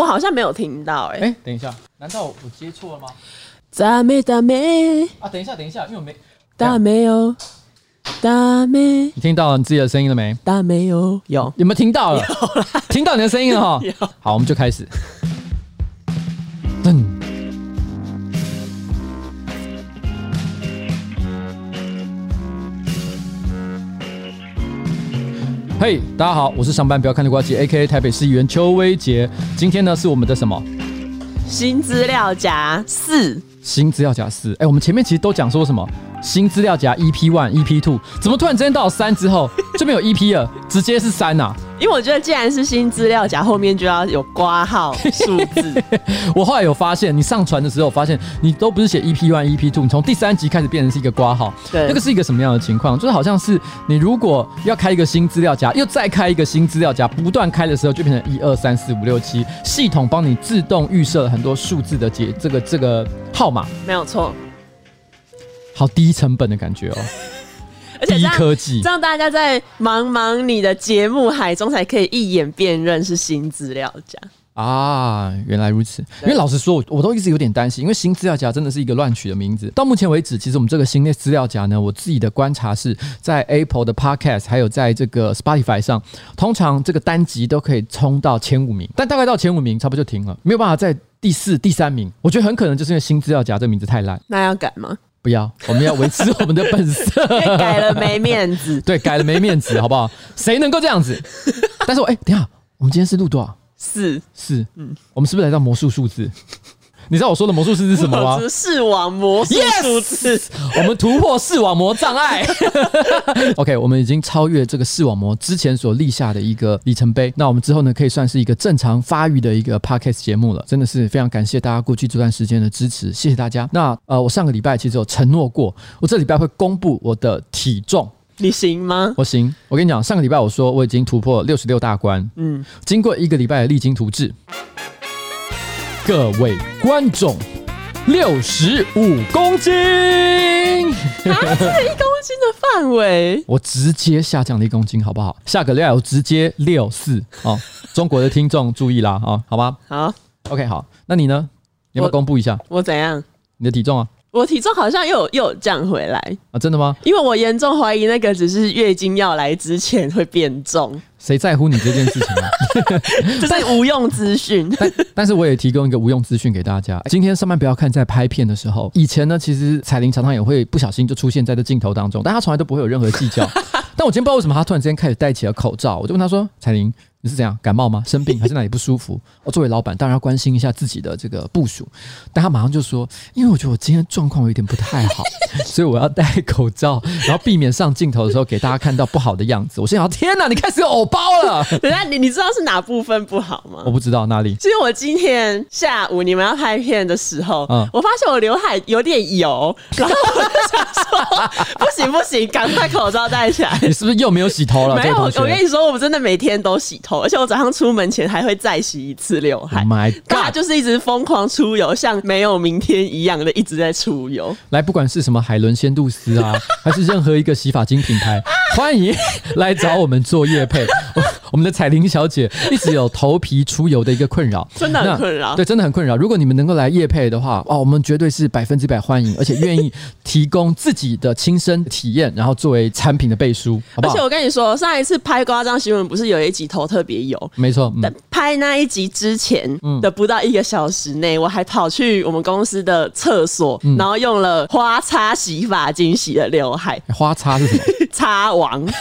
我好像没有听到、欸，哎，哎，等一下，难道我接错了吗？咋没咋没啊？等一下，等一下，因为我没大没有，咋没？你听到你自己的声音了没？大没有？有，有没有听到了？听到你的声音了哈。好，我们就开始。噔。嘿，hey, 大家好，我是上班不要看的瓜吉，A.K.A 台北市议员邱威杰。今天呢是我们的什么？新资料夹四。新资料夹四。哎，我们前面其实都讲说什么？新资料夹 EP one、EP two，怎么突然之间到了三之后这边有 EP 了，直接是三呐、啊？因为我觉得既然是新资料夹，后面就要有挂号数字。我后来有发现，你上传的时候发现你都不是写 EP one、EP two，你从第三集开始变成是一个挂号。对，那个是一个什么样的情况？就是好像是你如果要开一个新资料夹，又再开一个新资料夹，不断开的时候就变成一二三四五六七，系统帮你自动预设了很多数字的解这个这个号码。没有错。好低成本的感觉哦，低科技，这样大家在茫茫你的节目海中才可以一眼辨认是新资料夹啊！原来如此，因为老实说，我我都一直有点担心，因为新资料夹真的是一个乱取的名字。到目前为止，其实我们这个新的资料夹呢，我自己的观察是在 Apple 的 Podcast 还有在这个 Spotify 上，通常这个单集都可以冲到前五名，但大概到前五名差不多就停了，没有办法在第四、第三名。我觉得很可能就是因为新资料夹这个名字太烂，那要改吗？不要，我们要维持我们的本色。改了没面子，对，改了没面子，好不好？谁能够这样子？但是我，哎、欸，等一下，我们今天是录多少？四四，嗯，我们是不是来到魔术数字？你知道我说的魔术师是什么吗？视网膜数字，yes! 我们突破视网膜障碍。OK，我们已经超越这个视网膜之前所立下的一个里程碑。那我们之后呢，可以算是一个正常发育的一个 Podcast 节目了。真的是非常感谢大家过去这段时间的支持，谢谢大家。那呃，我上个礼拜其实有承诺过，我这礼拜会公布我的体重，你行吗？我行。我跟你讲，上个礼拜我说我已经突破六十六大关，嗯，经过一个礼拜的励精图治。各位观众，六十五公斤，啊，这一公斤的范围，我直接下降了一公斤，好不好？下个礼拜我直接六四哦。中国的听众注意啦，哦，好吧？好，OK，好，那你呢？你要不要公布一下？我，我怎样？你的体重啊？我体重好像又又有降回来啊？真的吗？因为我严重怀疑那个只是月经要来之前会变重。谁在乎你这件事情啊？这是无用资讯。但但是我也提供一个无用资讯给大家。今天上班不要看，在拍片的时候，以前呢，其实彩玲常常也会不小心就出现在这镜头当中，但她从来都不会有任何计较。但我今天不知道为什么她突然之间开始戴起了口罩，我就问她说：“彩玲。”你是怎样感冒吗？生病还是哪里不舒服？我作为老板当然要关心一下自己的这个部署，但他马上就说：“因为我觉得我今天状况有点不太好，所以我要戴口罩，然后避免上镜头的时候给大家看到不好的样子。”我心想：“天哪，你开始有偶包了！” 等下，你你知道是哪部分不好吗？我不知道哪里。其 实我今天下午你们要拍片的时候，嗯，我发现我刘海有点油，然后我就想说：“不行不行，赶快口罩戴起来。”你是不是又没有洗头了？没有，我跟你说，我们真的每天都洗头。而且我早上出门前还会再洗一次刘海，My God，他就是一直疯狂出游，像没有明天一样的一直在出游。来，不管是什么海伦仙度丝啊，还是任何一个洗发精品牌，欢迎来找我们做业配。我们的彩玲小姐一直有头皮出油的一个困扰，真的很困扰，对，真的很困扰。如果你们能够来夜配的话，哦，我们绝对是百分之百欢迎，而且愿意提供自己的亲身体验，然后作为产品的背书，好不好？而且我跟你说，上一次拍夸张新闻，不是有一集头特别油？没错，嗯、拍那一集之前的不到一个小时内，我还跑去我们公司的厕所，嗯、然后用了花擦洗发精洗了刘海。花擦是什么？擦王。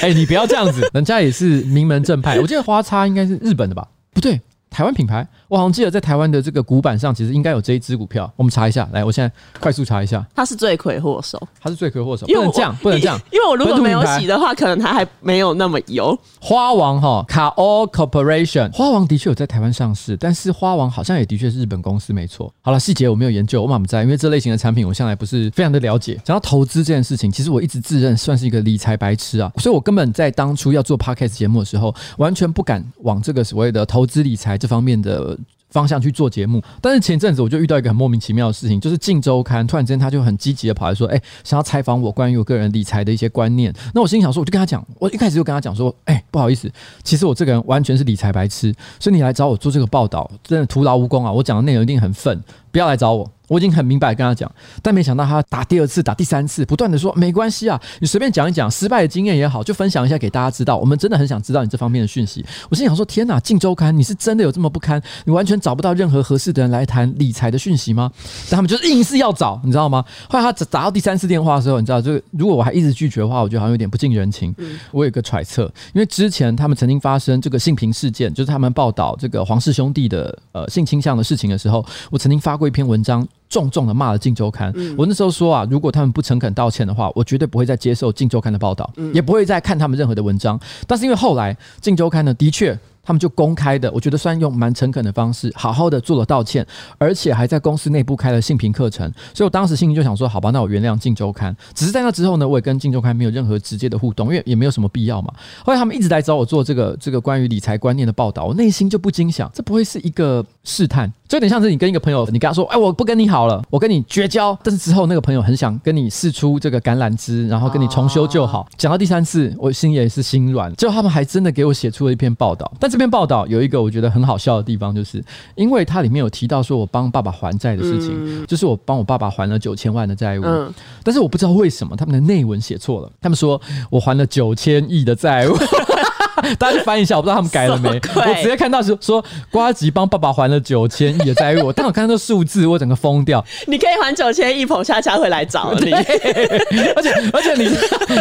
哎、欸，你不要这样子，人家也是名门正派。我记得花叉应该是日本的吧？不对。台湾品牌，我好像记得在台湾的这个股板上，其实应该有这一只股票。我们查一下，来，我现在快速查一下。它是罪魁祸首，他是罪魁祸首，不能这样，不能这样，因为我如果没有洗的话，可能它还没有那么油。花王哈卡欧 Corporation，花王的确有在台湾上市，但是花王好像也的确是日本公司，没错。好了，细节我没有研究，我满不在，因为这类型的产品我向来不是非常的了解。讲到投资这件事情，其实我一直自认算是一个理财白痴啊，所以我根本在当初要做 Podcast 节目的时候，完全不敢往这个所谓的投资理财这方面的。方向去做节目。但是前阵子我就遇到一个很莫名其妙的事情，就是《镜周刊》突然之间他就很积极的跑来说：“哎、想要采访我关于我个人理财的一些观念。”那我心里想说，我就跟他讲，我一开始就跟他讲说：“哎、不好意思，其实我这个人完全是理财白痴，所以你来找我做这个报道，真的徒劳无功啊！我讲的内容一定很愤，不要来找我。”我已经很明白跟他讲，但没想到他打第二次、打第三次，不断的说没关系啊，你随便讲一讲失败的经验也好，就分享一下给大家知道。我们真的很想知道你这方面的讯息。我心想说：天哪，镜周刊，你是真的有这么不堪？你完全找不到任何合适的人来谈理财的讯息吗？但他们就是硬是要找，你知道吗？后来他打到第三次电话的时候，你知道，就如果我还一直拒绝的话，我觉得好像有点不近人情。我有个揣测，因为之前他们曾经发生这个性平事件，就是他们报道这个黄氏兄弟的呃性倾向的事情的时候，我曾经发过一篇文章。重重的骂了《镜周刊》，我那时候说啊，如果他们不诚恳道歉的话，我绝对不会再接受《镜周刊》的报道，也不会再看他们任何的文章。但是因为后来《镜周刊》呢，的确。他们就公开的，我觉得算用蛮诚恳的方式，好好的做了道歉，而且还在公司内部开了性平课程。所以我当时心里就想说，好吧，那我原谅《镜周刊》。只是在那之后呢，我也跟《镜周刊》没有任何直接的互动，因为也没有什么必要嘛。后来他们一直来找我做这个这个关于理财观念的报道，我内心就不禁想，这不会是一个试探？就有点像是你跟一个朋友，你跟他说，哎，我不跟你好了，我跟你绝交。但是之后那个朋友很想跟你试出这个橄榄枝，然后跟你重修旧好。讲到第三次，我心也是心软。最后他们还真的给我写出了一篇报道，但这篇报道有一个。我觉得很好笑的地方，就是因为它里面有提到说我帮爸爸还债的事情，嗯、就是我帮我爸爸还了九千万的债务，嗯、但是我不知道为什么他们的内文写错了，他们说我还了九千亿的债务。大家去翻一下，我不知道他们改了没。我直接看到是说瓜吉帮爸爸还了九千亿的债务，我当我看到这数字，我整个疯掉。你可以还九千亿，彭恰恰会来找你。而且而且你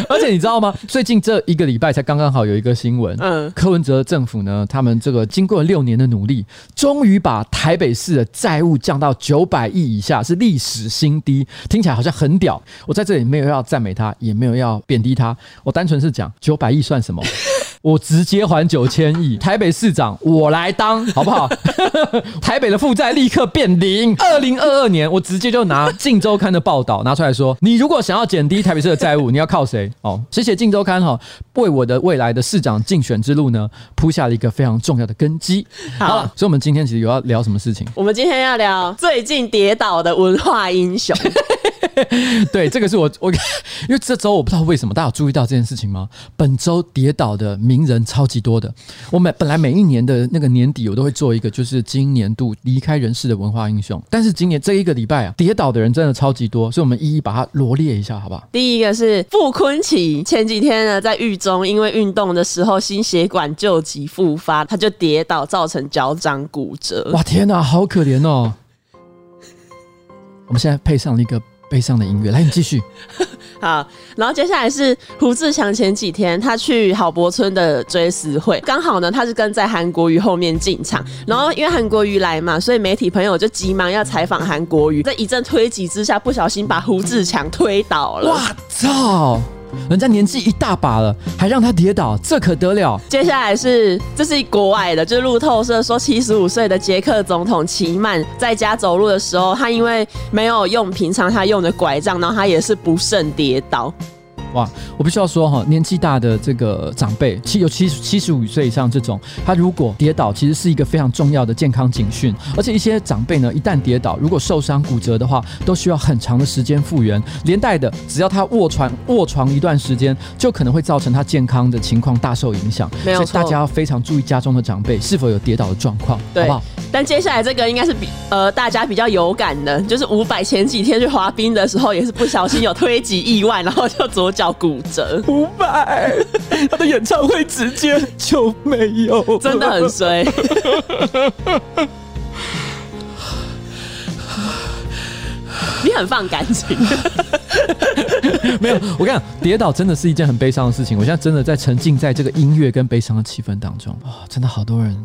而且你知道吗？最近这一个礼拜才刚刚好有一个新闻，嗯，柯文哲政府呢，他们这个经过了六年的努力，终于把台北市的债务降到九百亿以下，是历史新低。听起来好像很屌。我在这里没有要赞美他，也没有要贬低他，我单纯是讲九百亿算什么。我直接还九千亿，台北市长我来当，好不好？台北的负债立刻变零。二零二二年，我直接就拿《镜周刊》的报道拿出来说，你如果想要减低台北市的债务，你要靠谁？哦，谢谢《镜周刊》哈，为我的未来的市长竞选之路呢铺下了一个非常重要的根基。好，好，所以我们今天其实有要聊什么事情？我们今天要聊最近跌倒的文化英雄。对，这个是我我，因为这周我不知道为什么大家有注意到这件事情吗？本周跌倒的名人超级多的。我每本来每一年的那个年底，我都会做一个，就是今年度离开人世的文化英雄。但是今年这一个礼拜啊，跌倒的人真的超级多，所以我们一一把它罗列一下，好不好？第一个是傅坤奇，前几天呢在狱中，因为运动的时候心血管旧疾复发，他就跌倒，造成脚掌骨折。哇，天哪，好可怜哦！我们现在配上了一个。悲伤的音乐，来，你继续。好，然后接下来是胡志强，前几天他去郝柏村的追思会，刚好呢，他是跟在韩国瑜后面进场，然后因为韩国瑜来嘛，所以媒体朋友就急忙要采访韩国瑜，在一阵推挤之下，不小心把胡志强推倒了。哇操！人家年纪一大把了，还让他跌倒，这可得了？接下来是，这是国外的，就是路透社说，七十五岁的捷克总统齐曼在家走路的时候，他因为没有用平常他用的拐杖，然后他也是不慎跌倒。哇，我必须要说哈，年纪大的这个长辈，七有七七十五岁以上这种，他如果跌倒，其实是一个非常重要的健康警讯。而且一些长辈呢，一旦跌倒，如果受伤骨折的话，都需要很长的时间复原。连带的，只要他卧床卧床一段时间，就可能会造成他健康的情况大受影响。没有错，所以大家要非常注意家中的长辈是否有跌倒的状况，对好不好？但接下来这个应该是比呃大家比较有感的，就是伍佰前几天去滑冰的时候，也是不小心有推挤意外，然后就左脚骨折。五百 他的演唱会直接 就没有，真的很衰。你很放感情，没有？我跟你讲，跌倒真的是一件很悲伤的事情。我现在真的在沉浸在这个音乐跟悲伤的气氛当中。啊，真的好多人。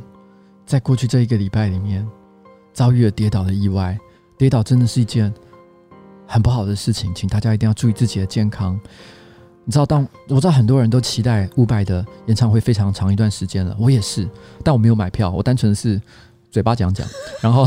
在过去这一个礼拜里面，遭遇了跌倒的意外，跌倒真的是一件很不好的事情，请大家一定要注意自己的健康。你知道，当我知道很多人都期待伍佰的演唱会非常长一段时间了，我也是，但我没有买票，我单纯是嘴巴讲讲，然后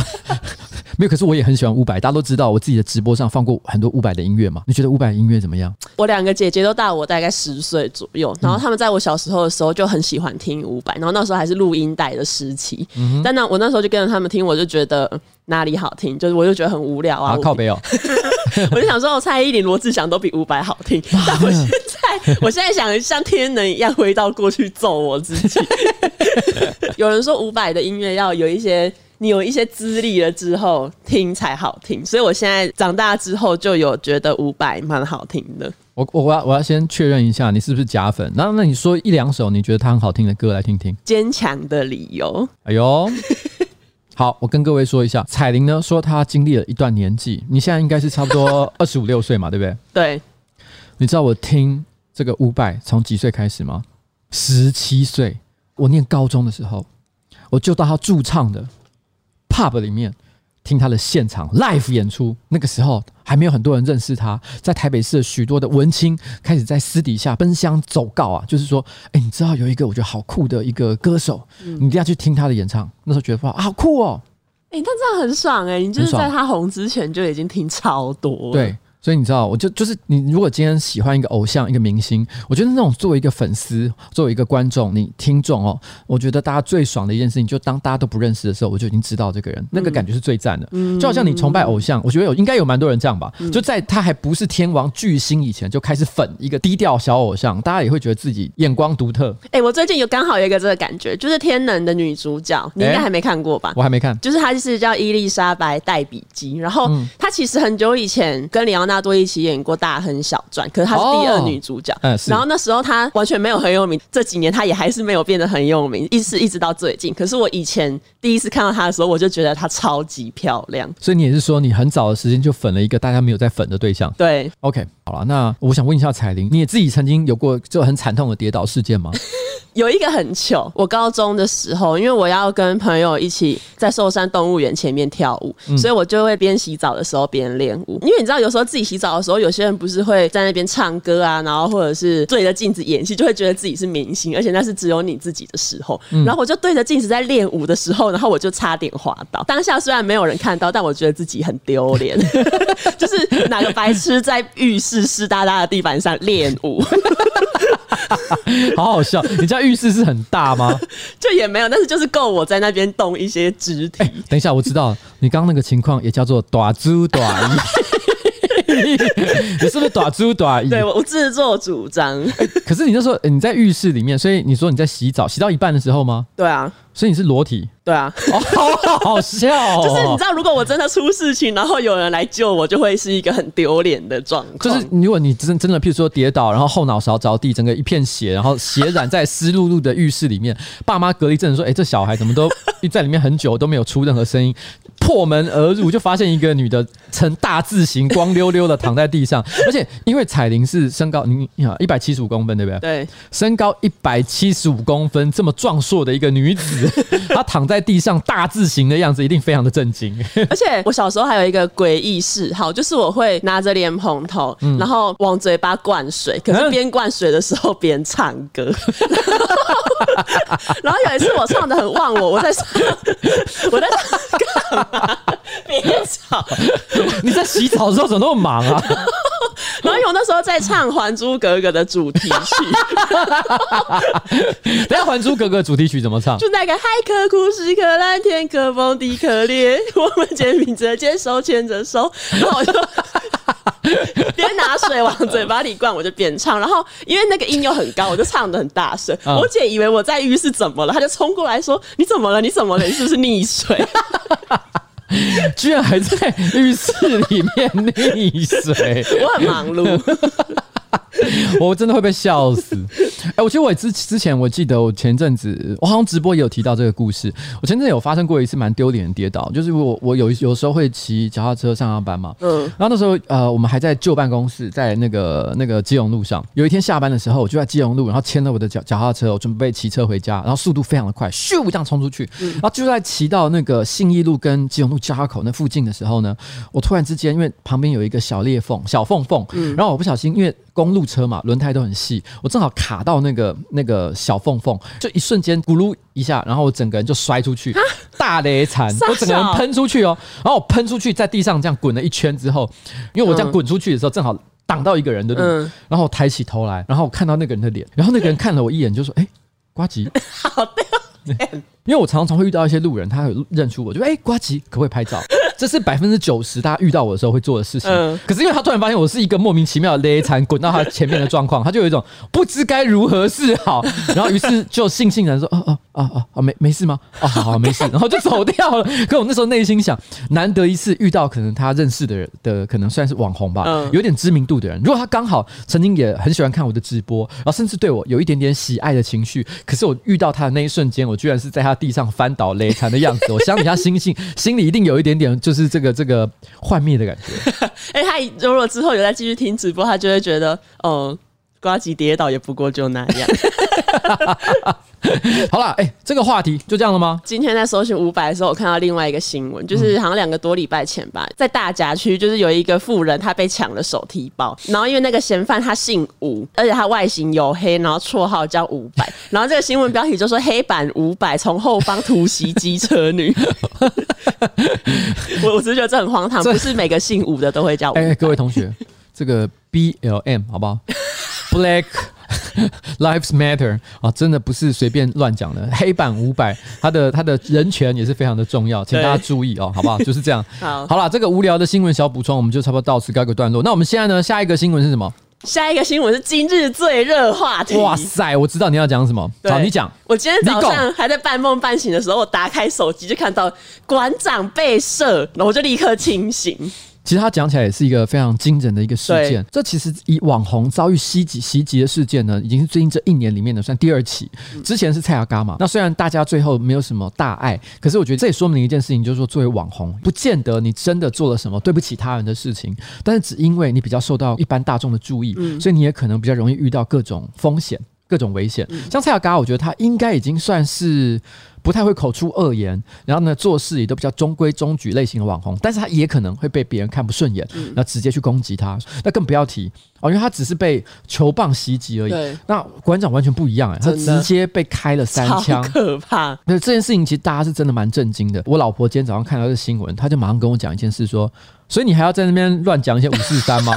没有，可是我也很喜欢伍佰，大家都知道我自己的直播上放过很多伍佰的音乐嘛。你觉得伍佰音乐怎么样？我两个姐姐都大我大概十岁左右，然后他们在我小时候的时候就很喜欢听伍佰，然后那时候还是录音带的时期。嗯、但那我那时候就跟着他们听，我就觉得哪里好听，就是我就觉得很无聊啊。啊靠北哦，我就想说，蔡依林、罗志祥都比伍佰好听。但我现在，我现在想像天能一样回到过去揍我自己。有人说伍佰的音乐要有一些。你有一些资历了之后听才好听，所以我现在长大之后就有觉得伍佰蛮好听的。我我要我要先确认一下，你是不是假粉？那那你说一两首你觉得他很好听的歌来听听。坚强的理由。哎呦，好，我跟各位说一下，彩玲呢说她经历了一段年纪，你现在应该是差不多 二十五六岁嘛，对不对？对。你知道我听这个伍佰从几岁开始吗？十七岁，我念高中的时候，我就到他驻唱的。pub 里面听他的现场 live 演出，那个时候还没有很多人认识他，在台北市许多的文青开始在私底下奔相走告啊，就是说，哎，你知道有一个我觉得好酷的一个歌手，你一定要去听他的演唱。那时候觉得哇，好酷哦，哎，那这样很爽哎、你就是在他红之前就已经听超多，对。所以你知道，我就就是你，如果今天喜欢一个偶像、一个明星，我觉得那种作为一个粉丝、作为一个观众、你听众哦，我觉得大家最爽的一件事情，就当大家都不认识的时候，我就已经知道这个人，那个感觉是最赞的。嗯，就好像你崇拜偶像，我觉得有应该有蛮多人这样吧，就在他还不是天王巨星以前，就开始粉一个低调小偶像，大家也会觉得自己眼光独特。哎，我最近有刚好有一个这个感觉，就是《天能》的女主角，你应该还没看过吧？我还没看，就是她就是叫伊丽莎白戴比基，然后她其实很久以前跟李奥纳多一起演过。大亨小传，可是她是第二女主角。哦嗯、然后那时候她完全没有很有名，这几年她也还是没有变得很有名，一直一直到最近。可是我以前第一次看到她的时候，我就觉得她超级漂亮。所以你也是说，你很早的时间就粉了一个大家没有在粉的对象？对，OK，好了，那我想问一下彩玲，你也自己曾经有过就很惨痛的跌倒事件吗？有一个很糗，我高中的时候，因为我要跟朋友一起在寿山动物园前面跳舞，嗯、所以我就会边洗澡的时候边练舞。因为你知道，有时候自己洗澡的时候，有些人不是会在那边唱歌啊，然后或者是对着镜子演戏，就会觉得自己是明星，而且那是只有你自己的时候。嗯、然后我就对着镜子在练舞的时候，然后我就差点滑倒。当下虽然没有人看到，但我觉得自己很丢脸，就是哪个白痴在浴室湿哒哒的地板上练舞。好好笑！你家浴室是很大吗？就也没有，但是就是够我在那边动一些肢体。欸，等一下，我知道你刚刚那个情况也叫做大猪大姨。你是不是打猪大姨？对，我自作主张。欸，可是你就说你在浴室里面，所以你说你在洗澡，洗到一半的时候吗？对啊。所以你是裸体？对啊，哦，好好笑哦。就是你知道，如果我真的出事情，然后有人来救我，就会是一个很丢脸的状况。就是如果你真真的，譬如说跌倒，然后后脑勺着地，整个一片血，然后血染在湿漉漉的浴室里面，爸妈隔离阵说：“哎，这小孩怎么都 在里面很久都没有出任何声音？”破门而入，就发现一个女的呈大字形，光溜溜的躺在地上，而且因为彩玲是身高，你你好一百七十五公分，对不对？对，身高一百七十五公分，这么壮硕的一个女子。她躺在地上大字形的样子，一定非常的震惊。而且我小时候还有一个诡异嗜好，就是我会拿着莲蓬头，嗯、然后往嘴巴灌水，可是边灌水的时候边唱歌。然后有一次我唱的很忘我，我在唱，我在唱？别吵！你在洗澡的时候怎么那么忙啊？然后我那时候在唱《还珠格格》的主题曲。等下，《还珠格格》主题曲怎么唱？就那个海可枯石可烂，天可崩地可裂，我们肩并着肩，手牵着手，然后我就边拿水往嘴巴里灌，我就边唱。然后因为那个音又很高，我就唱的很大声。嗯、我姐以为我在浴室怎么了，她就冲过来说：“你怎么了？你怎么了？你是不是溺水？” 居然还在浴室里面溺水，我很忙碌。我真的会被笑死！哎、欸，我觉得我之之前，我记得我前阵子，我好像直播也有提到这个故事。我前阵子有发生过一次蛮丢脸的跌倒，就是我我有有时候会骑脚踏车上下班嘛，嗯，然后那时候呃，我们还在旧办公室，在那个那个基隆路上。有一天下班的时候，我就在基隆路，然后牵了我的脚脚踏车，我准备骑车回家，然后速度非常的快，咻这样冲出去，然后就在骑到那个信义路跟基隆路交叉口那附近的时候呢，我突然之间因为旁边有一个小裂缝、小缝缝，然后我不小心因为。公路车嘛，轮胎都很细，我正好卡到那个那个小缝缝，就一瞬间咕噜一下，然后我整个人就摔出去，大雷残，我整个人喷出去哦，然后我喷出去在地上这样滚了一圈之后，因为我这样滚出去的时候正好挡到一个人的路，然后我抬起头来，然后我看到那个人的脸，然后那个人看了我一眼就说：“哎，瓜吉。”好的。因为我常常会遇到一些路人，他会认出我，就哎，瓜吉，可不可以拍照？这是百分之九十大家遇到我的时候会做的事情。嗯、可是因为他突然发现我是一个莫名其妙的勒残滚到他前面的状况，他就有一种不知该如何是好，然后于是就悻悻然说：“哦哦哦哦哦，没没事吗？哦，好好没事。”然后就走掉了。可我那时候内心想，难得一次遇到可能他认识的人的，可能算是网红吧，嗯、有点知名度的人。如果他刚好曾经也很喜欢看我的直播，然后甚至对我有一点点喜爱的情绪，可是我遇到他的那一瞬间，我居然是在他地上翻倒勒残的样子，我相信他心性 心里一定有一点点就是这个这个。幻灭的感觉。哎，他如果之后有再继续听直播，他就会觉得，嗯，呱吉跌倒也不过就那样。好了，哎、欸，这个话题就这样了吗？今天在搜寻五百的时候，我看到另外一个新闻，就是好像两个多礼拜前吧，在大甲区，就是有一个妇人，她被抢了手提包，然后因为那个嫌犯他姓吴，而且他外形黝黑，然后绰号叫五百，然后这个新闻标题就说“黑板五百从后方突袭机车女”，我我只是觉得这很荒唐，不是每个姓吴的都会叫五百。哎、欸，各位同学，这个 B L M 好不好？Black。Lives Matter 啊，真的不是随便乱讲的。黑板五百，他的他的人权也是非常的重要，请大家注意哦，好不好？就是这样。好，好了，这个无聊的新闻小补充，我们就差不多到此告一个段落。那我们现在呢？下一个新闻是什么？下一个新闻是今日最热话题。哇塞，我知道你要讲什么。好，你讲。我今天早上还在半梦半醒的时候，我打开手机就看到馆长被射，然后我就立刻清醒。其实他讲起来也是一个非常惊人的一个事件。这其实以网红遭遇袭击袭击的事件呢，已经是最近这一年里面的算第二起。之前是蔡雅嘎嘛。那虽然大家最后没有什么大碍，可是我觉得这也说明一件事情，就是说作为网红，不见得你真的做了什么对不起他人的事情，但是只因为你比较受到一般大众的注意，所以你也可能比较容易遇到各种风险、各种危险。像蔡雅嘎，我觉得他应该已经算是。不太会口出恶言，然后呢，做事也都比较中规中矩类型的网红，但是他也可能会被别人看不顺眼，那、嗯、直接去攻击他，那更不要提哦，因为他只是被球棒袭击而已。那馆长完全不一样哎，他直接被开了三枪，可怕。那这件事情其实大家是真的蛮震惊的。我老婆今天早上看到这新闻，她就马上跟我讲一件事，说：所以你还要在那边乱讲一些五四三吗？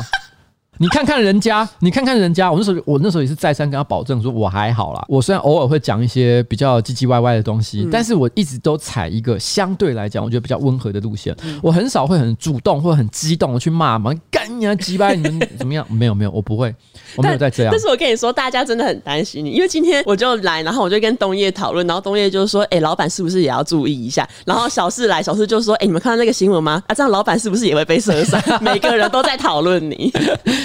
你看看人家，你看看人家，我那时候我那时候也是再三跟他保证说，我还好啦。我虽然偶尔会讲一些比较唧唧歪歪的东西，嗯、但是我一直都踩一个相对来讲我觉得比较温和的路线。嗯、我很少会很主动或很激动的去骂嘛，干你啊，鸡巴你们怎么样？没有没有，我不会，我没有在这样。但是我跟你说，大家真的很担心你，因为今天我就来，然后我就跟东叶讨论，然后东叶就说：“哎、欸，老板是不是也要注意一下？”然后小四来，小四就说：“哎、欸，你们看到那个新闻吗？啊，这样老板是不是也会被射杀？” 每个人都在讨论你，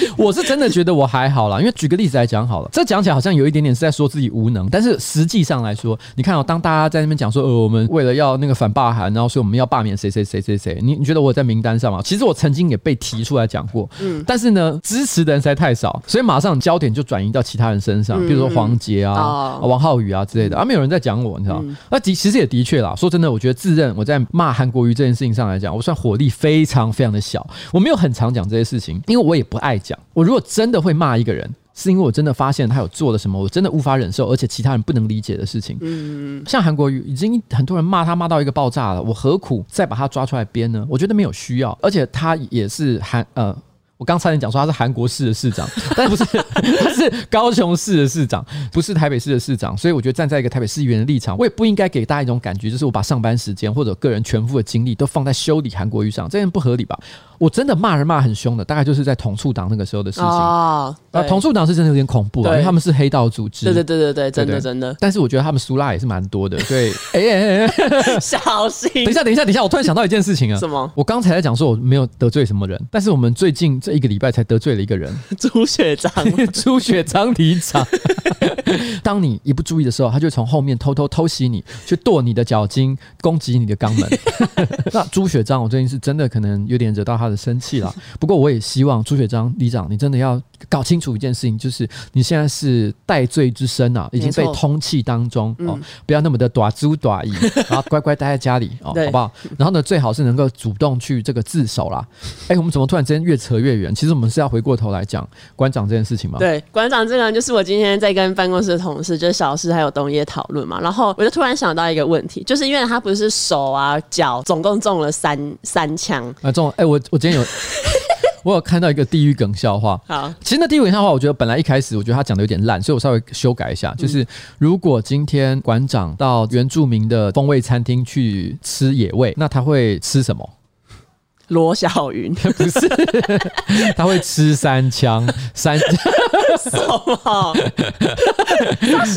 我是真的觉得。我还好啦，因为举个例子来讲好了，这讲起来好像有一点点是在说自己无能，但是实际上来说，你看哦，当大家在那边讲说，呃，我们为了要那个反罢韩，然后所以我们要罢免谁谁谁谁谁，你你觉得我在名单上吗？其实我曾经也被提出来讲过，嗯，但是呢，支持的人实在太少，所以马上焦点就转移到其他人身上，比如说黄杰啊、王浩宇啊之类的，啊，没有人在讲我，你知道吗？那的、嗯、其实也的确啦，说真的，我觉得自认我在骂韩国瑜这件事情上来讲，我算火力非常非常的小，我没有很常讲这些事情，因为我也不爱讲。我如果真的会骂一个人。是因为我真的发现他有做了什么，我真的无法忍受，而且其他人不能理解的事情。嗯，像韩国瑜已经很多人骂他骂到一个爆炸了，我何苦再把他抓出来编呢？我觉得没有需要，而且他也是韩呃。我刚才讲说他是韩国市的市长，但不是，他是高雄市的市长，不是台北市的市长。所以我觉得站在一个台北市议员的立场，我也不应该给大家一种感觉，就是我把上班时间或者个人全部的精力都放在修理韩国瑜上，这样不合理吧？我真的骂人骂很凶的，大概就是在同促党那个时候的事情啊。统促党是真的有点恐怖啊，因为他们是黑道组织。对对对对对，真的真的。但是我觉得他们苏拉也是蛮多的，所以哎哎哎，小心！等一下等一下等一下，我突然想到一件事情啊。什么？我刚才在讲说我没有得罪什么人，但是我们最近这一个礼拜才得罪了一个人，朱雪章，朱雪璋里长。当你一不注意的时候，他就从后面偷偷偷袭你，去剁你的脚筋，攻击你的肛门。那朱雪章，我最近是真的可能有点惹到他的生气了。不过我也希望朱雪章里长，你真的要搞清楚一件事情，就是你现在是戴罪之身啊，已经被通气当中哦，不要那么的短猪大意，然后乖乖待在家里哦，好不好？然后呢，最好是能够主动去这个自首啦。哎，我们怎么突然之间越扯越远？其实我们是要回过头来讲馆长这件事情吗？对，馆长这个人就是我今天在跟办公室的同事，就是小事还有东野讨论嘛，然后我就突然想到一个问题，就是因为他不是手啊脚总共中了三三枪啊中哎，我我今天有。我有看到一个地狱梗笑话。好，其实那地狱梗笑话，我觉得本来一开始我觉得他讲的有点烂，所以我稍微修改一下。就是如果今天馆长到原住民的风味餐厅去吃野味，那他会吃什么？罗小云 不是，他会吃三枪三 什么？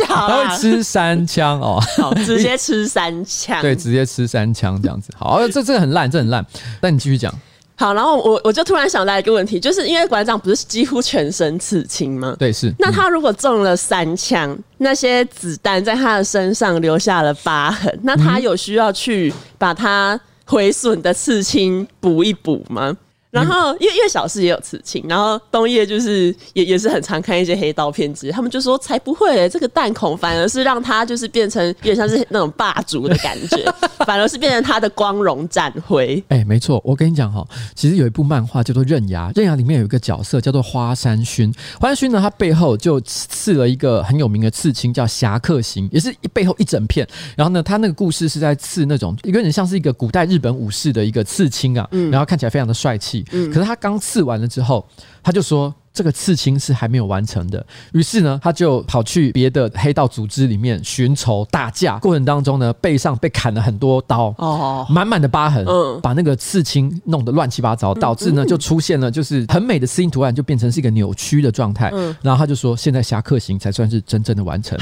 他会吃三枪哦，好，直接吃三枪，对，直接吃三枪这样子。好，这这个很烂，这很烂。但你继续讲。好，然后我我就突然想到一个问题，就是因为馆长不是几乎全身刺青吗？对，是。那他如果中了三枪，那些子弹在他的身上留下了疤痕，那他有需要去把他毁损的刺青补一补吗？然后，因为因为小四也有刺青，然后东叶就是也也是很常看一些黑道片子，他们就说才不会、欸，这个弹孔反而是让他就是变成有点像是那种霸主的感觉，反而是变成他的光荣战徽。哎、欸，没错，我跟你讲哈，其实有一部漫画叫做《刃牙》，《刃牙》里面有一个角色叫做花山薰，花山薰呢，他背后就刺了一个很有名的刺青，叫侠客行，也是一背后一整片。然后呢，他那个故事是在刺那种有点像是一个古代日本武士的一个刺青啊，然后看起来非常的帅气。嗯，可是他刚刺完了之后，他就说。这个刺青是还没有完成的，于是呢，他就跑去别的黑道组织里面寻仇打架，过程当中呢，背上被砍了很多刀，哦，满满的疤痕，嗯，把那个刺青弄得乱七八糟，导致呢就出现了就是很美的刺青图案，就变成是一个扭曲的状态，嗯，然后他就说，现在侠客行才算是真正的完成，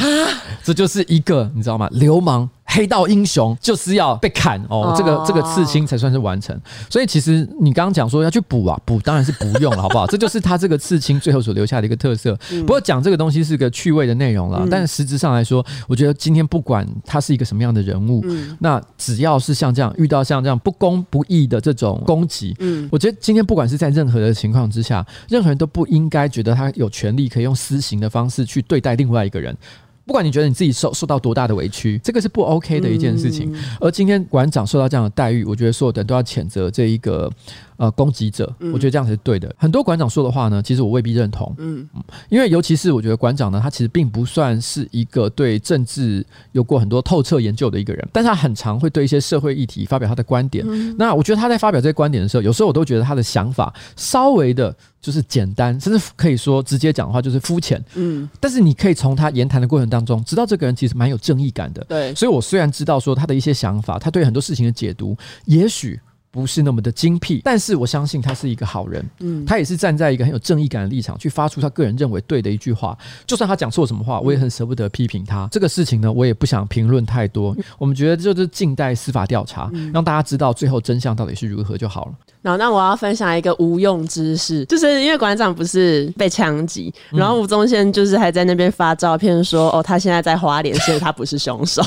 这就是一个你知道吗？流氓黑道英雄就是要被砍哦，这个这个刺青才算是完成，所以其实你刚刚讲说要去补啊，补当然是不用了，好不好？这就是他这个刺青。最后所留下的一个特色。不过讲这个东西是个趣味的内容了，但是实质上来说，我觉得今天不管他是一个什么样的人物，那只要是像这样遇到像这样不公不义的这种攻击，我觉得今天不管是在任何的情况之下，任何人都不应该觉得他有权利可以用私刑的方式去对待另外一个人。不管你觉得你自己受受到多大的委屈，这个是不 OK 的一件事情。而今天馆长受到这样的待遇，我觉得所有的人都要谴责这一个。呃，攻击者，我觉得这样才是对的。很多馆长说的话呢，其实我未必认同。嗯，因为尤其是我觉得馆长呢，他其实并不算是一个对政治有过很多透彻研究的一个人，但是他很常会对一些社会议题发表他的观点。那我觉得他在发表这些观点的时候，有时候我都觉得他的想法稍微的就是简单，甚至可以说直接讲的话就是肤浅。嗯，但是你可以从他言谈的过程当中，知道这个人其实蛮有正义感的。对，所以我虽然知道说他的一些想法，他对很多事情的解读，也许。不是那么的精辟，但是我相信他是一个好人。嗯，他也是站在一个很有正义感的立场去发出他个人认为对的一句话。就算他讲错什么话，我也很舍不得批评他。这个事情呢，我也不想评论太多。我们觉得就是静待司法调查，让大家知道最后真相到底是如何就好了。那那我要分享一个无用知识，就是因为馆长不是被枪击，然后吴宗宪就是还在那边发照片说，哦，他现在在花莲，所以他不是凶手。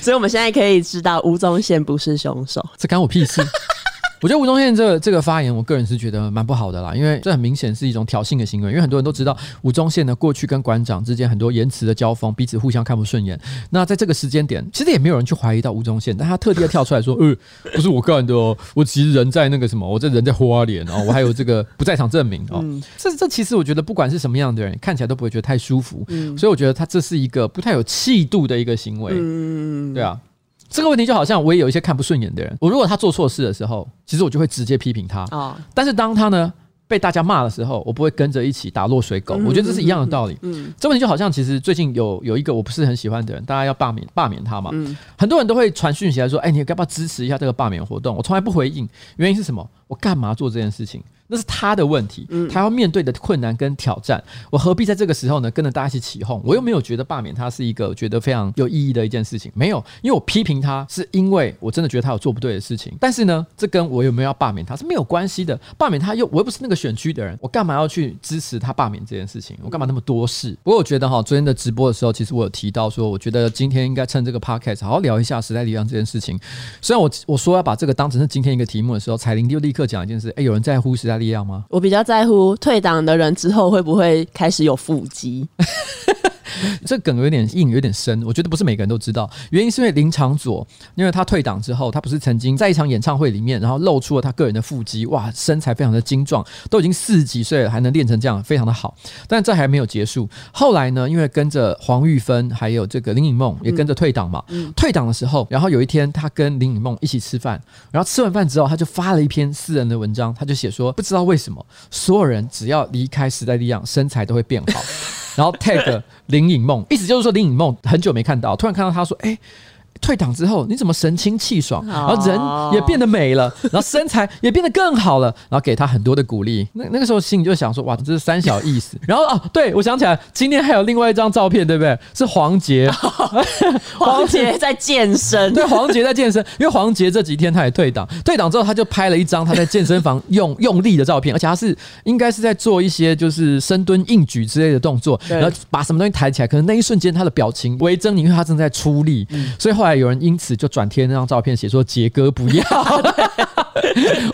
所以，我们现在可以知道吴宗宪不是凶手，这关我屁事。我觉得吴宗宪这个这个发言，我个人是觉得蛮不好的啦，因为这很明显是一种挑衅的行为。因为很多人都知道吴宗宪呢，过去跟馆长之间很多言辞的交锋，彼此互相看不顺眼。那在这个时间点，其实也没有人去怀疑到吴宗宪，但他特地要跳出来说：“呃，不是我干的哦，我其实人在那个什么，我这人在花莲哦，我还有这个不在场证明哦。”这这其实我觉得不管是什么样的人，看起来都不会觉得太舒服。所以我觉得他这是一个不太有气度的一个行为。嗯，对啊。这个问题就好像我也有一些看不顺眼的人，我如果他做错事的时候，其实我就会直接批评他。哦。但是当他呢被大家骂的时候，我不会跟着一起打落水狗。我觉得这是一样的道理。嗯。这问题就好像其实最近有有一个我不是很喜欢的人，大家要罢免罢免他嘛。嗯。很多人都会传讯息来说：“哎，你要不要支持一下这个罢免活动？”我从来不回应，原因是什么？我干嘛做这件事情？那是他的问题，他要面对的困难跟挑战，我何必在这个时候呢跟着大家一起起哄？我又没有觉得罢免他是一个觉得非常有意义的一件事情，没有，因为我批评他是因为我真的觉得他有做不对的事情。但是呢，这跟我有没有要罢免他是没有关系的。罢免他又我又不是那个选区的人，我干嘛要去支持他罢免这件事情？我干嘛那么多事？不过我觉得哈，昨天的直播的时候，其实我有提到说，我觉得今天应该趁这个 podcast 好好聊一下时代力量这件事情。虽然我我说要把这个当成是今天一个题目的时候，彩玲就立刻讲一件事：哎，有人在乎时代力量吗？我比较在乎退党的人之后会不会开始有腹肌。这梗有点硬，有点深。我觉得不是每个人都知道，原因是因为林长佐，因为他退党之后，他不是曾经在一场演唱会里面，然后露出了他个人的腹肌，哇，身材非常的精壮，都已经四十几岁了，还能练成这样，非常的好。但这还没有结束。后来呢，因为跟着黄玉芬还有这个林颖梦也跟着退党嘛，嗯嗯、退党的时候，然后有一天他跟林颖梦一起吃饭，然后吃完饭之后，他就发了一篇私人的文章，他就写说，不知道为什么所有人只要离开时代力量，身材都会变好。然后 tag 林颖梦，意思就是说林颖梦很久没看到，突然看到他说，哎。退党之后，你怎么神清气爽，然后人也变得美了，然后身材也变得更好了，然后给他很多的鼓励。那那个时候心里就想说，哇，这是三小意思。然后哦，对，我想起来，今天还有另外一张照片，对不对？是黄杰，黄杰在健身。对，黄杰在健身，因为黄杰这几天他也退党，退党之后他就拍了一张他在健身房用用力的照片，而且他是应该是在做一些就是深蹲、硬举之类的动作，然后把什么东西抬起来，可能那一瞬间他的表情微狰狞，因为他正在出力，所以后来。有人因此就转贴那张照片，写说杰哥不要。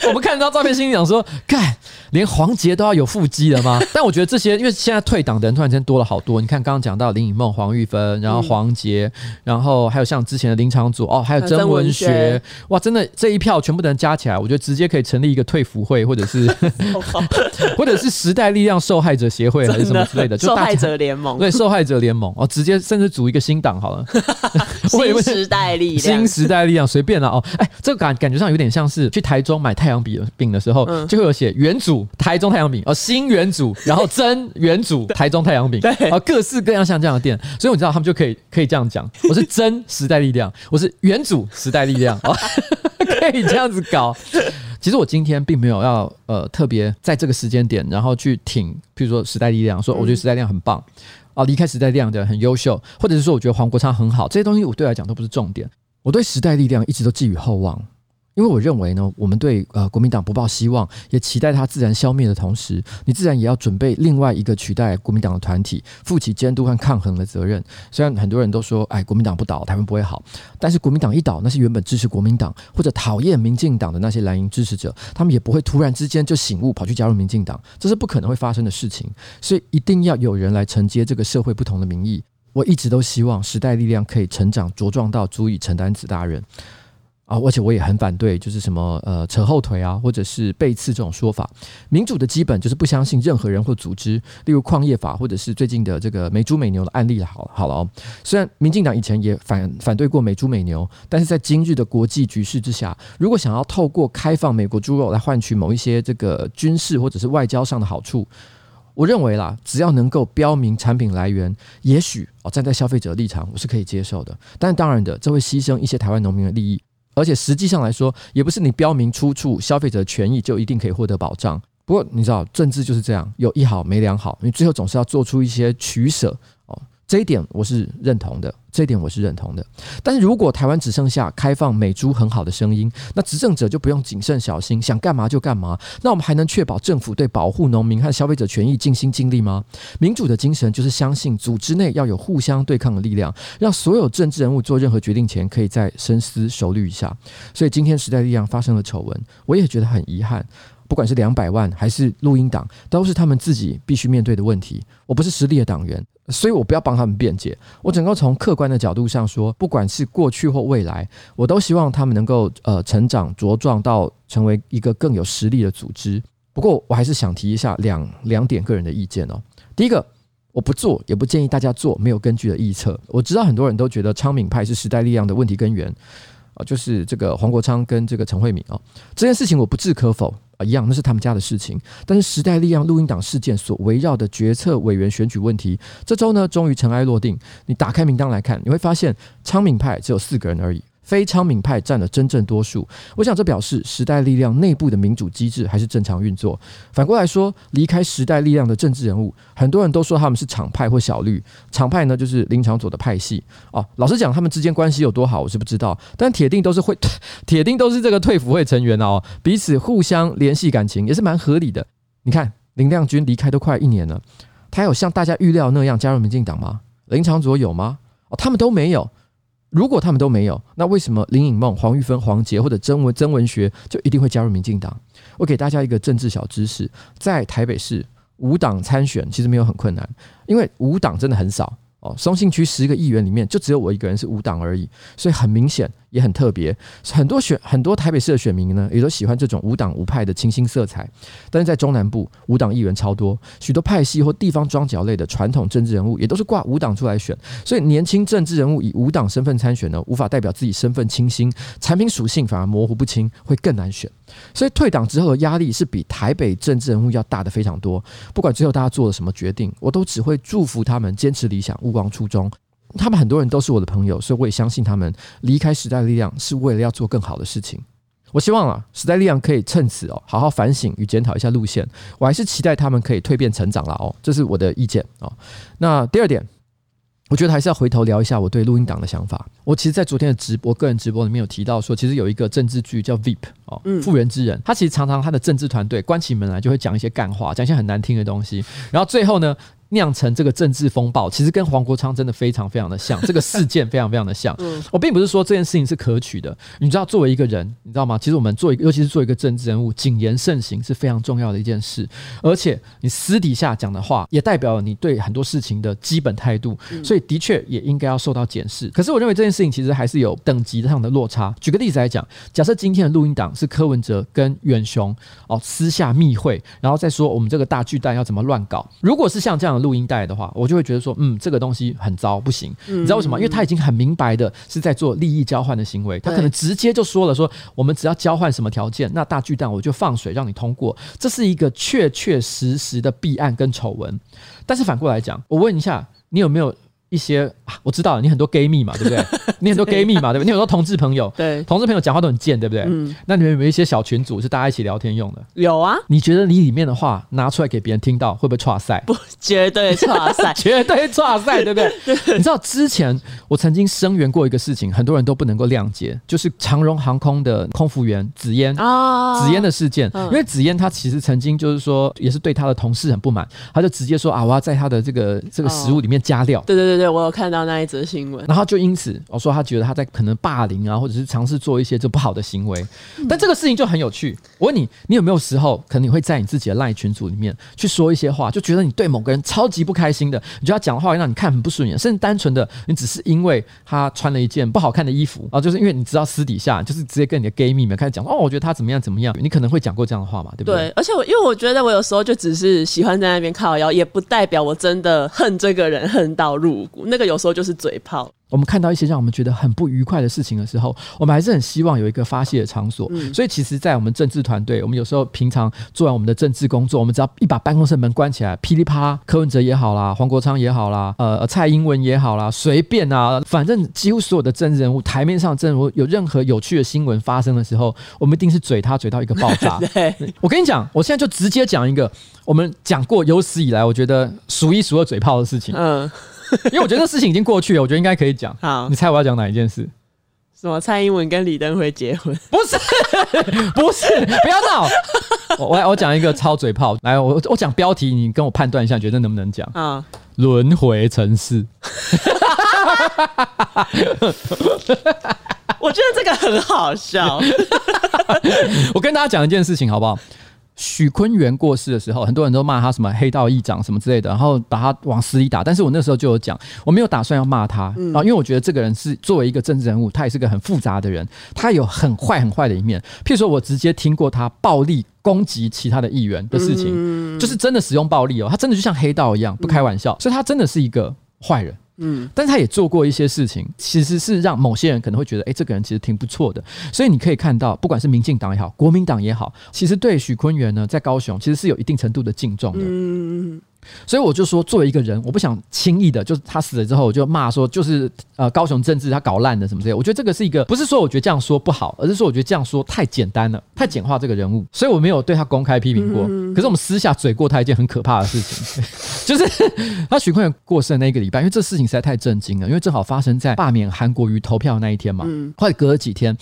我们看那张照片，心里想说：干，连黄杰都要有腹肌了吗？但我觉得这些，因为现在退党的人突然间多了好多。你看刚刚讲到林以梦、黄玉芬，然后黄杰，然后还有像之前的林场佐哦，还有曾文学，哇，真的这一票全部的人加起来，我觉得直接可以成立一个退服会，或者是 或者是时代力量受害者协会，还是什么之类的，就受害者联盟。对，受害者联盟哦，直接甚至组一个新党好了。新时代力量，新时代力量，随便了哦。哎，这个感感觉上有点像是去台中买太阳饼饼的时候，嗯、就会有写元祖台中太阳饼哦，新元祖，然后真元祖台中太阳饼，对，啊，各式各样像这样的店，所以我知道他们就可以可以这样讲，我是真时代力量，我是元祖时代力量，哦，可以这样子搞。其实我今天并没有要呃特别在这个时间点，然后去挺，譬如说时代力量，说我觉得时代力量很棒。嗯啊，离开时代力量的人很优秀，或者是说我觉得黄国昌很好，这些东西我对来讲都不是重点。我对时代力量一直都寄予厚望。因为我认为呢，我们对呃国民党不抱希望，也期待它自然消灭的同时，你自然也要准备另外一个取代国民党的团体，负起监督和抗衡的责任。虽然很多人都说，哎，国民党不倒，台湾不会好，但是国民党一倒，那些原本支持国民党或者讨厌民进党的那些蓝营支持者，他们也不会突然之间就醒悟，跑去加入民进党，这是不可能会发生的事情。所以一定要有人来承接这个社会不同的民意。我一直都希望时代力量可以成长茁壮到足以承担此大任。啊，而且我也很反对，就是什么呃扯后腿啊，或者是背刺这种说法。民主的基本就是不相信任何人或组织，例如矿业法，或者是最近的这个美猪美牛的案例。好好了哦，虽然民进党以前也反反对过美猪美牛，但是在今日的国际局势之下，如果想要透过开放美国猪肉来换取某一些这个军事或者是外交上的好处，我认为啦，只要能够标明产品来源，也许哦站在消费者的立场，我是可以接受的。但当然的，这会牺牲一些台湾农民的利益。而且实际上来说，也不是你标明出处，消费者的权益就一定可以获得保障。不过你知道，政治就是这样，有一好没两好，你最后总是要做出一些取舍。这一点我是认同的。这一点我是认同的，但是如果台湾只剩下开放美猪很好的声音，那执政者就不用谨慎小心，想干嘛就干嘛。那我们还能确保政府对保护农民和消费者权益尽心尽力吗？民主的精神就是相信组织内要有互相对抗的力量，让所有政治人物做任何决定前可以再深思熟虑一下。所以今天时代力量发生了丑闻，我也觉得很遗憾。不管是两百万还是录音档，都是他们自己必须面对的问题。我不是实力的党员，所以我不要帮他们辩解。我整个从客观的角度上说，不管是过去或未来，我都希望他们能够呃成长茁壮到成为一个更有实力的组织。不过我还是想提一下两两点个人的意见哦。第一个，我不做，也不建议大家做没有根据的臆测。我知道很多人都觉得昌敏派是时代力量的问题根源啊，就是这个黄国昌跟这个陈慧敏啊，这件事情我不置可否。啊，一样，那是他们家的事情。但是时代力量录音档事件所围绕的决策委员选举问题，这周呢终于尘埃落定。你打开名单来看，你会发现昌明派只有四个人而已，非昌明派占了真正多数。我想这表示时代力量内部的民主机制还是正常运作。反过来说，离开时代力量的政治人物，很多人都说他们是厂派或小绿。厂派呢，就是林长佐的派系哦。老实讲，他们之间关系有多好，我是不知道。但铁定都是会，铁定都是这个退辅会成员哦，彼此互相联系感情也是蛮合理的。你看林亮君离开都快一年了，他有像大家预料那样加入民进党吗？林长佐有吗？哦，他们都没有。如果他们都没有，那为什么林颖梦、黄玉芬、黄杰或者曾文曾文学就一定会加入民进党？我给大家一个政治小知识，在台北市五党参选其实没有很困难，因为五党真的很少。哦，松信区十个议员里面就只有我一个人是五党而已，所以很明显也很特别。很多选很多台北市的选民呢，也都喜欢这种无党无派的清新色彩。但是在中南部，无党议员超多，许多派系或地方庄脚类的传统政治人物也都是挂无党出来选。所以年轻政治人物以无党身份参选呢，无法代表自己身份清新，产品属性反而模糊不清，会更难选。所以退党之后的压力是比台北政治人物要大的非常多。不管最后大家做了什么决定，我都只会祝福他们坚持理想，勿忘初衷。他们很多人都是我的朋友，所以我也相信他们离开时代力量是为了要做更好的事情。我希望啊，时代力量可以趁此哦，好好反省与检讨一下路线。我还是期待他们可以蜕变成长了哦，这是我的意见哦。那第二点。我觉得还是要回头聊一下我对录音档的想法。我其实，在昨天的直播，个人直播里面有提到说，其实有一个政治剧叫《VIP》哦，《妇人之仁》。他其实常常他的政治团队关起门来就会讲一些干话，讲一些很难听的东西，然后最后呢，酿成这个政治风暴，其实跟黄国昌真的非常非常的像，这个事件非常非常的像。我并不是说这件事情是可取的，你知道，作为一个人，你知道吗？其实我们做一个，尤其是做一个政治人物，谨言慎行是非常重要的一件事。而且你私底下讲的话，也代表了你对很多事情的基本态度，所以的确也应该要受到检视。可是我认为这件事情其实还是有等级上的落差。举个例子来讲，假设今天的录音档是柯文哲跟远雄哦私下密会，然后再说我们这个大巨蛋要怎么乱搞。如果是像这样。录音带的话，我就会觉得说，嗯，这个东西很糟，不行。你知道为什么？因为他已经很明白的是在做利益交换的行为，他可能直接就说了说，我们只要交换什么条件，那大巨蛋我就放水让你通过，这是一个确确实实的弊案跟丑闻。但是反过来讲，我问一下，你有没有？一些啊，我知道了，你很多 gay 蜜嘛，对不对？你很多 gay 蜜嘛，对不对？你很多同志朋友，对，同志朋友讲话都很贱，对不对？嗯。那你们有没有一些小群组是大家一起聊天用的？有啊。你觉得你里面的话拿出来给别人听到，会不会挫赛？不，绝对挫赛，绝对挫赛，对不 对？你知道之前我曾经声援过一个事情，很多人都不能够谅解，就是长荣航空的空服员紫嫣啊，紫嫣的事件。因为紫嫣她其实曾经就是说，也是对她的同事很不满，她就直接说啊，我要在她的这个这个食物里面加料。对对对对，我有看到那。一则新闻，然后就因此我说他觉得他在可能霸凌啊，或者是尝试做一些就不好的行为，但这个事情就很有趣。我问你，你有没有时候可能你会在你自己的赖群组里面去说一些话，就觉得你对某个人超级不开心的，你觉得他讲的话会让你看很不顺眼，甚至单纯的你只是因为他穿了一件不好看的衣服啊，就是因为你知道私底下就是直接跟你的 gay 蜜们开始讲哦，我觉得他怎么样怎么样，你可能会讲过这样的话嘛，对不对？对，而且我因为我觉得我有时候就只是喜欢在那边靠腰，也不代表我真的恨这个人恨到入那个有时候就是嘴炮。我们看到一些让我们觉得很不愉快的事情的时候，我们还是很希望有一个发泄的场所。所以，其实，在我们政治团队，我们有时候平常做完我们的政治工作，我们只要一把办公室门关起来，噼里啪啦，柯文哲也好啦，黄国昌也好啦，呃，蔡英文也好啦，随便啊，反正几乎所有的政治人物，台面上的政治人物有任何有趣的新闻发生的时候，我们一定是嘴他嘴到一个爆炸。对，我跟你讲，我现在就直接讲一个我们讲过有史以来我觉得数一数二嘴炮的事情。嗯。因为我觉得这事情已经过去了，我觉得应该可以讲。好，你猜我要讲哪一件事？什么？蔡英文跟李登辉结婚？不是，不是，不要闹！我我我讲一个超嘴炮，来，我我讲标题，你跟我判断一下，觉得能不能讲？啊，轮回城市。我觉得这个很好笑。我跟大家讲一件事情，好不好？许坤元过世的时候，很多人都骂他什么黑道议长什么之类的，然后把他往死里打。但是我那时候就有讲，我没有打算要骂他啊，因为我觉得这个人是作为一个政治人物，他也是个很复杂的人，他有很坏很坏的一面。譬如说，我直接听过他暴力攻击其他的议员的事情，就是真的使用暴力哦，他真的就像黑道一样，不开玩笑，所以他真的是一个坏人。嗯，但是他也做过一些事情，其实是让某些人可能会觉得，哎，这个人其实挺不错的。所以你可以看到，不管是民进党也好，国民党也好，其实对许坤元呢，在高雄其实是有一定程度的敬重的。嗯，所以我就说，作为一个人，我不想轻易的，就是他死了之后，我就骂说，就是呃，高雄政治他搞烂的什么之类。我觉得这个是一个，不是说我觉得这样说不好，而是说我觉得这样说太简单了，太简化这个人物。所以我没有对他公开批评过。可是我们私下嘴过他一件很可怕的事情，就是他许坤元过世的那一个礼拜，因为这事情实在太震惊了，因为正好发生在罢免韩国瑜投票的那一天嘛。后来隔了几天，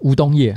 吴东业，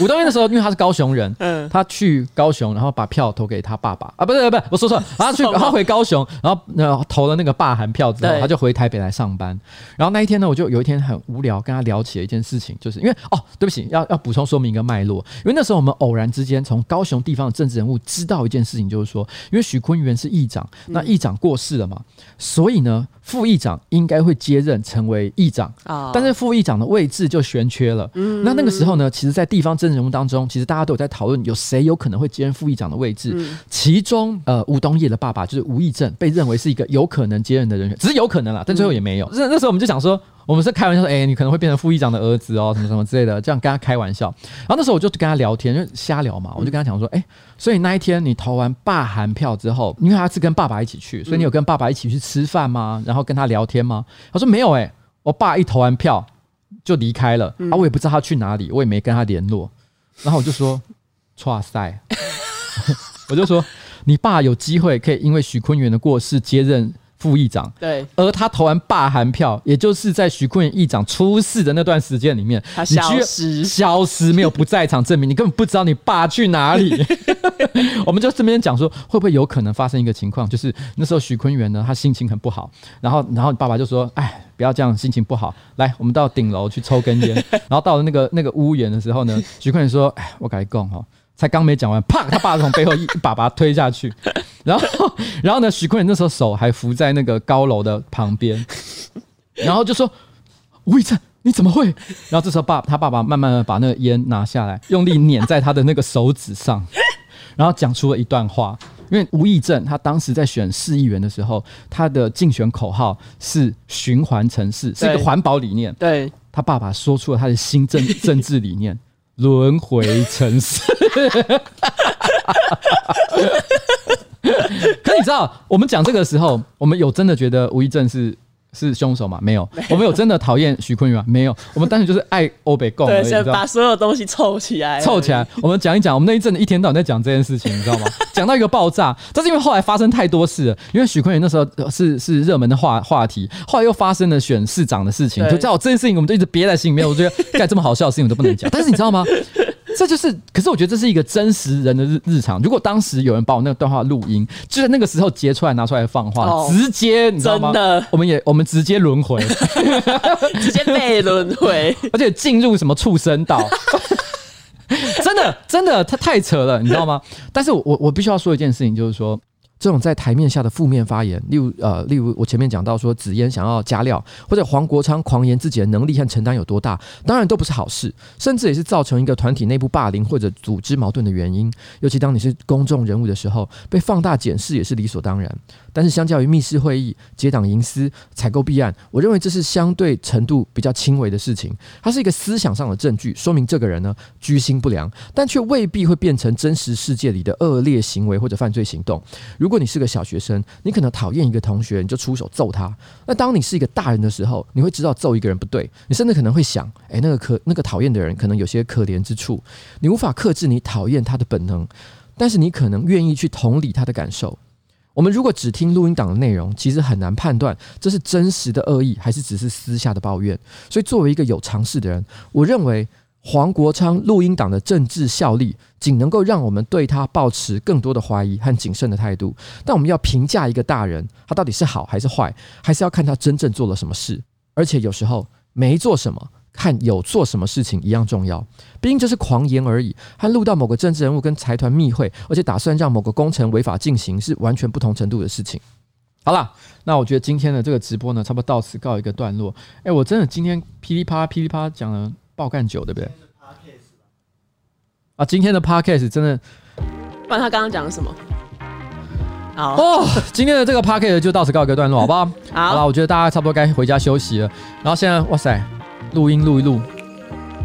吴东业的时候，因为他是高雄人，他去高雄，然后把票投给他爸爸啊，不是不是，我说错了，他去他回高雄，然后呃投了那个罢韩票之后，他就回台北来上班。然后那一天呢，我就有一天很无聊，跟他聊起了一件事情，就是因为哦，对不起，要要补充说明一个脉络，因为那时候我们偶然之间从高雄地方的政治人物知道一件事情，就是说，因为许坤元是议长，那议长过世了嘛，所以呢，副议长应该会接任成为议长。啊，但是副议长的位置就悬缺了。嗯。那那个时候呢，其实，在地方政治人物当中，其实大家都有在讨论有谁有可能会接任副议长的位置，其中呃，吴东业的爸爸就是吴益政，被认为是一个有可能接任的人选，只是有可能啦，但最后也没有。那那时候我们就想说，我们是开玩笑说，哎、欸，你可能会变成副议长的儿子哦，什么什么之类的，这样跟他开玩笑。然后那时候我就跟他聊天，就瞎聊嘛，我就跟他讲说，哎、欸，所以那一天你投完罢韩票之后，因为他是跟爸爸一起去，所以你有跟爸爸一起去吃饭吗？然后跟他聊天吗？他说没有、欸，哎，我爸一投完票就离开了，啊，我也不知道他去哪里，我也没跟他联络。然后我就说，哇塞，我就说。你爸有机会可以因为许坤元的过世接任副议长，对，而他投完罢韩票，也就是在许坤元议长出事的那段时间里面，他消失，消失没有不在场证明，你根本不知道你爸去哪里。我们就这边讲说，会不会有可能发生一个情况，就是那时候许坤元呢，他心情很不好，然后，然后你爸爸就说：“哎，不要这样，心情不好，来，我们到顶楼去抽根烟。”然后到了那个那个屋檐的时候呢，许坤元说：“哎，我跟你讲哈。”才刚没讲完，啪！他爸从背后一把把他推下去，然后，然后呢？许坤仁那时候手还扶在那个高楼的旁边，然后就说：“吴益政，你怎么会？”然后这时候爸他爸爸慢慢的把那个烟拿下来，用力碾在他的那个手指上，然后讲出了一段话。因为吴义正他当时在选市议员的时候，他的竞选口号是“循环城市”，是一个环保理念。对，他爸爸说出了他的新政政治理念。轮回城市，可你知道，我们讲这个时候，我们有真的觉得吴一正是是凶手吗？没有，我们有真的讨厌许坤元吗？没有，我们单纯就是爱欧北共，对，先把所有东西凑起来，凑起来。我们讲一讲，我们那一阵子一天到晚在讲这件事情，你知道吗？讲到一个爆炸，但是因为后来发生太多事了，因为许坤元那时候是是热门的话话题，后来又发生了选市长的事情，就知道这件事情，我们就一直憋在心里面。我觉得 干这么好笑的事情我都不能讲，但是你知道吗？这就是，可是我觉得这是一个真实人的日日常。如果当时有人把我那个段话录音，就在那个时候截出来拿出来放话，哦、直接你知道吗？真的，我们也我们直接轮回 直接被轮回，而且进入什么畜生道。真的真的，他太扯了，你知道吗？但是我我必须要说一件事情，就是说。这种在台面下的负面发言，例如呃，例如我前面讲到说紫嫣想要加料，或者黄国昌狂言自己的能力和承担有多大，当然都不是好事，甚至也是造成一个团体内部霸凌或者组织矛盾的原因。尤其当你是公众人物的时候，被放大检视也是理所当然。但是相较于密室会议、结党营私、采购弊案，我认为这是相对程度比较轻微的事情。它是一个思想上的证据，说明这个人呢居心不良，但却未必会变成真实世界里的恶劣行为或者犯罪行动。如如果你是个小学生，你可能讨厌一个同学，你就出手揍他。那当你是一个大人的时候，你会知道揍一个人不对，你甚至可能会想：诶，那个可那个讨厌的人可能有些可怜之处。你无法克制你讨厌他的本能，但是你可能愿意去同理他的感受。我们如果只听录音档的内容，其实很难判断这是真实的恶意，还是只是私下的抱怨。所以，作为一个有常识的人，我认为。黄国昌录音党的政治效力，仅能够让我们对他抱持更多的怀疑和谨慎的态度。但我们要评价一个大人，他到底是好还是坏，还是要看他真正做了什么事。而且有时候没做什么，看有做什么事情一样重要。毕竟这是狂言而已，和录到某个政治人物跟财团密会，而且打算让某个工程违法进行，是完全不同程度的事情。好了，那我觉得今天的这个直播呢，差不多到此告一个段落。哎，我真的今天噼里啪啦噼里啪啦讲了。爆干酒对不对？啊，今天的 podcast 真的，不然他刚刚讲了什么？好哦，今天的这个 podcast 就到此告一个段落，好不好？好了，我觉得大家差不多该回家休息了。然后现在，哇塞，录音录一录，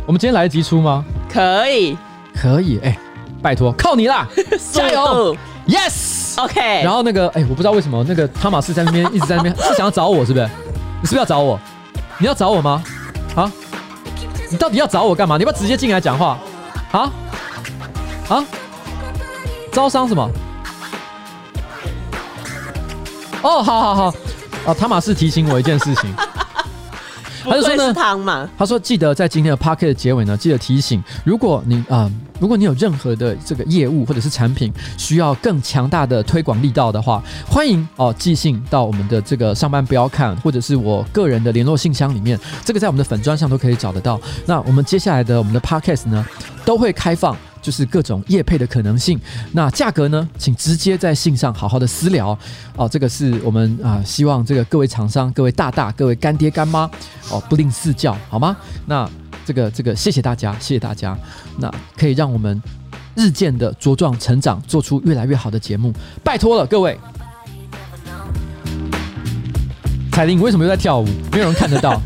我们今天来得及出吗？可以，可以，哎，拜托，靠你啦，加油！，yes。OK。然后那个，哎，我不知道为什么那个汤马斯在那边一直在那边，是想要找我是不是？你是不是要找我？你要找我吗？啊？你到底要找我干嘛？你要不要直接进来讲话？啊？啊？招商什么？哦，好好好。哦，汤马士提醒我一件事情。他就说呢。他说记得在今天的 Podcast 的结尾呢，记得提醒，如果你啊、呃，如果你有任何的这个业务或者是产品需要更强大的推广力道的话，欢迎哦、寄信到我们的这个上班不要看，或者是我个人的联络信箱里面，这个在我们的粉砖上都可以找得到。那我们接下来的我们的 Podcast 呢，都会开放。就是各种业配的可能性，那价格呢？请直接在信上好好的私聊哦。这个是我们啊、希望这个各位厂商、各位大大、各位干爹干妈哦，不吝赐教好吗？那这个这个，谢谢大家，谢谢大家。那可以让我们日渐的茁壮成长，做出越来越好的节目，拜托了各位。彩铃，你为什么又在跳舞？没有人看得到。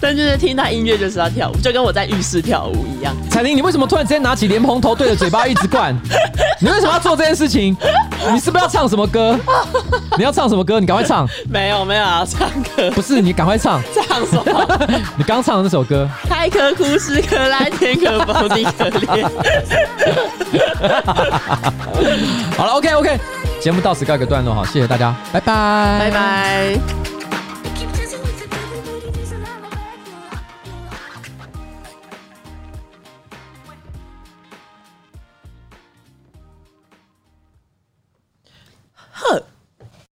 但就是听他音乐就是要跳舞，就跟我在浴室跳舞一样。彩玲，你为什么突然之间拿起莲蓬头对着嘴巴一直灌？你为什么要做这件事情？你是不是要唱什么歌？你要唱什么歌？你赶快唱。没有没有啊，唱歌。不是，你赶快唱。唱什么？你刚唱的那首歌。开可枯石，可来天可否地可裂。好了，OK OK，节目到此告一个段落哈，谢谢大家，拜拜，拜拜。